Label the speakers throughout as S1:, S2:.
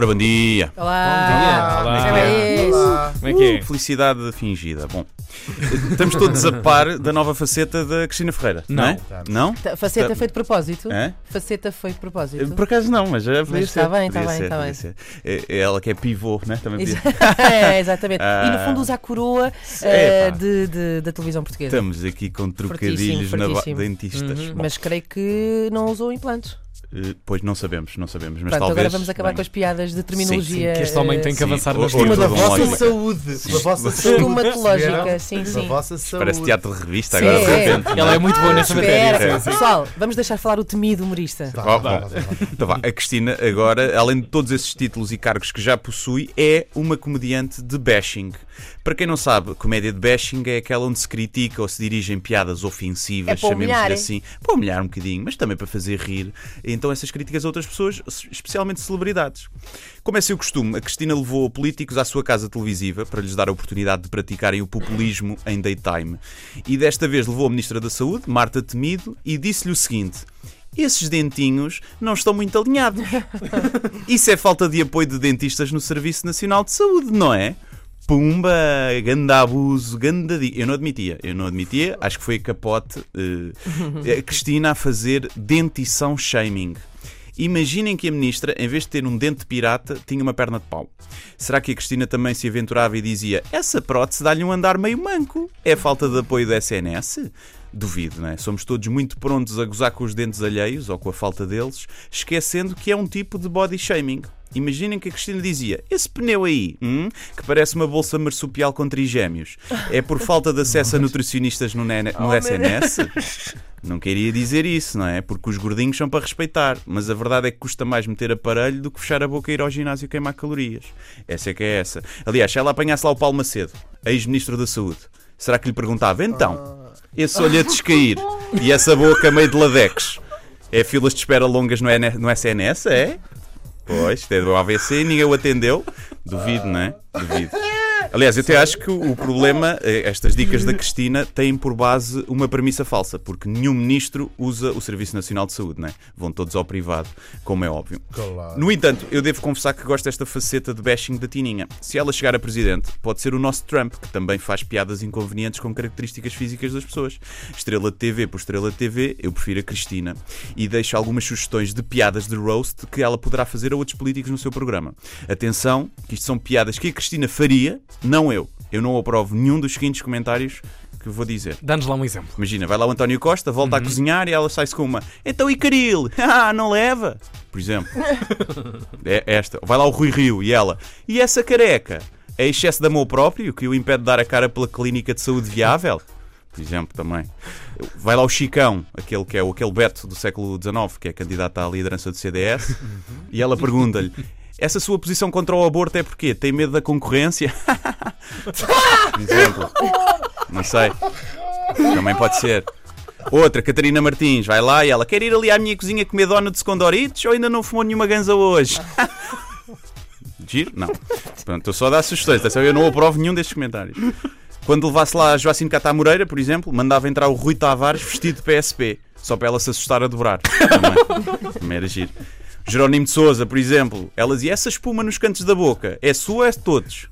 S1: Ora, bom dia.
S2: Olá!
S3: Olá.
S2: Como é isso?
S3: Como é que é?
S1: Uh, felicidade fingida. Bom, estamos todos a par da nova faceta da Cristina Ferreira. Não,
S3: Não.
S1: é? Não?
S2: Tá, Faceta
S1: Tá-
S2: foi de propósito?
S1: Hã?
S2: Faceta foi de propósito?
S1: Por acaso não, mas já podia
S2: Mas
S1: ser.
S2: tá bem, tá
S1: podia
S2: bem, tá
S1: podia
S2: bem.
S1: ser. É, é ela que é pivô, né? Também podia.
S2: é, exatamente. E no
S1: Ah.
S2: fundo usa a coroa
S1: É,
S2: eh,
S1: pá.
S2: de, de- da televisão portuguesa.
S1: Estamos aqui com trocadilhos na ba-
S2: fortíssimo.
S1: dentistas.
S3: Uhum.
S1: Bom,
S2: Mas creio que não usou implantes.
S1: Eh, pois não sabemos, não sabemos. Mas
S2: Pronto,
S1: talvez.
S2: agora vamos acabar
S1: bem,
S2: com as piadas de terminologia.
S3: Que este homem tem que
S1: Sim,
S3: avançar
S1: toda
S4: da vossa
S1: lógica.
S4: saúde. Da vossa
S2: eh,
S4: saúde.
S2: sim, sim.
S4: vossa saúde.
S1: Parece teatro de revista
S2: Sim,
S1: agora de
S2: é.
S1: repente.
S3: Ela é muito boa nessa matéria. sim, sim.
S2: pessoal, vamos deixar falar o temido humorista.
S4: Tá.
S1: Então vá, a Cristina agora, além de todos esses títulos e cargos que já possui, é uma comediante de bashing. Para quem não sabe, comédia de bashing é aquela onde se critica ou se dirigem piadas ofensivas,
S2: É
S1: chamemos-lhe
S2: é?
S1: assim, para humilhar um bocadinho, mas também para fazer rir. Então essas críticas a outras pessoas, especialmente celebridades. Como é seu costume, a Cristina levou políticos à sua casa televisiva para lhes dar a oportunidade de praticarem o populismo em daytime. E desta vez levou a Ministra da Saúde, Marta Temido, e disse-lhe o seguinte. Esses dentinhos não estão muito alinhados. Isso é falta de apoio de dentistas no Serviço Nacional de Saúde, não é? Pumba, ganda abuso, di... Eu não admitia, eu não admitia, acho que foi capote eh, a Cristina a fazer dentição shaming. Imaginem que a ministra, em vez de ter um dente pirata, tinha uma perna de pau. Será que a Cristina também se aventurava e dizia essa prótese dá-lhe um andar meio manco? É falta de apoio do SNS? Duvido, não é? Somos todos muito prontos a gozar com os dentes alheios ou com a falta deles, esquecendo que é um tipo de body shaming. Imaginem que a Cristina dizia: Esse pneu aí, hum, que parece uma bolsa marsupial com trigémeos, é por falta de acesso a nutricionistas no, SNS? Não queria dizer isso, não é? Porque os gordinhos são para respeitar, mas a verdade é que custa mais meter aparelho do que fechar a boca e ir ao ginásio queimar calorias. Essa é que é essa. Aliás, se ela apanhasse lá o Paulo Macedo, ex-ministro da Saúde, será que lhe perguntava: então, esse olho a descair e essa boca meio de ladex, é filas de espera longas no, N no SNS? É? Pois, teve o AVC e ninguém o atendeu. Duvido, não é? Duvido. Aliás, eu até acho que o problema, eh, estas dicas da Cristina, têm por base uma premissa falsa, porque nenhum ministro usa o Serviço Nacional de Saúde, não é? Vão todos ao privado, como é óbvio.
S4: Claro.
S1: No entanto, eu devo confessar que gosto desta faceta de bashing da Tininha. Se ela chegar a presidente, pode ser o nosso Trump, que também faz piadas inconvenientes com características físicas das pessoas. Estrela de TV por estrela de TV, eu prefiro a Cristina. E deixo algumas sugestões de piadas de roast que ela poderá fazer a outros políticos no seu programa. Atenção, que isto são piadas que a Cristina faria, não eu. Eu não aprovo nenhum dos seguintes comentários que vou dizer.
S3: Dá-nos lá um exemplo.
S1: Imagina, vai lá o António Costa, volta a cozinhar e ela sai-se com uma. Então e Caril? Ah, não leva? Por exemplo. É esta. Vai lá o Rui Rio e ela. E essa careca? É excesso de amor próprio que o impede de dar a cara pela clínica de saúde viável? Por exemplo, também. Vai lá o Chicão, aquele que é o aquele Beto do século XIX, que é candidato à liderança do CDS, e ela pergunta-lhe: essa sua posição contra o aborto é porquê? Tem medo da concorrência? Exemplo. Não sei. Também pode ser. Outra, Catarina Martins, vai lá e ela quer ir ali à minha cozinha comer donuts com Doritos ou ainda não fumou nenhuma ganza hoje? Giro? Não. Pronto, estou só a dar sugestões. Eu não aprovo nenhum destes comentários. Quando levasse lá a Joacim Catá Moreira, por exemplo, mandava entrar o Rui Tavares vestido de PSP, só para ela se assustar a dobrar. Também, Também era giro. Jerónimo de Souza, por exemplo, ela dizia: essa espuma nos cantos da boca é sua ou é de todos?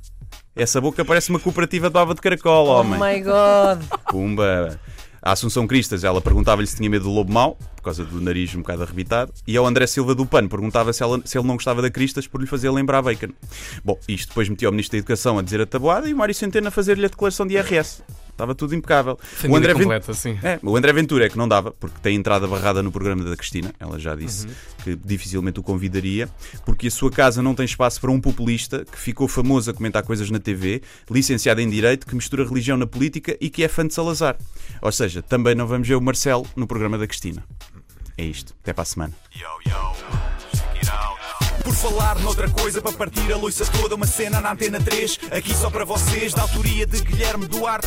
S1: Essa boca parece uma cooperativa de bava de caracol,
S2: Oh
S1: homem.
S2: my god!
S1: Pumba. A Assunção Cristas, ela perguntava-lhe se tinha medo do lobo mau, por causa do nariz um bocado arrebitado, e ao André Silva do PAN perguntava se, ela- se ele não gostava da Cristas por lhe fazer lembrar bacon. Bom, isto depois metia o Ministro da Educação a dizer a tabuada e o Mário Centeno a fazer-lhe a declaração de IRS. Estava tudo impecável.
S3: Família
S1: Ven-
S3: completa, sim.
S1: é, o André Ventura é que não dava, porque tem entrada barrada no programa da Cristina. Ela já disse
S3: Uhum.
S1: que dificilmente o convidaria, porque a sua casa não tem espaço para um populista que ficou famoso a comentar coisas na TV, licenciado em Direito, que mistura religião na política e que é fã de Salazar. Ou seja, também não vamos ver o Marcelo no programa da Cristina. É isto. Até para a semana.
S5: Por falar noutra coisa, para partir a loiça toda, uma cena na antena 3, aqui só para vocês, da autoria de Guilherme Duarte.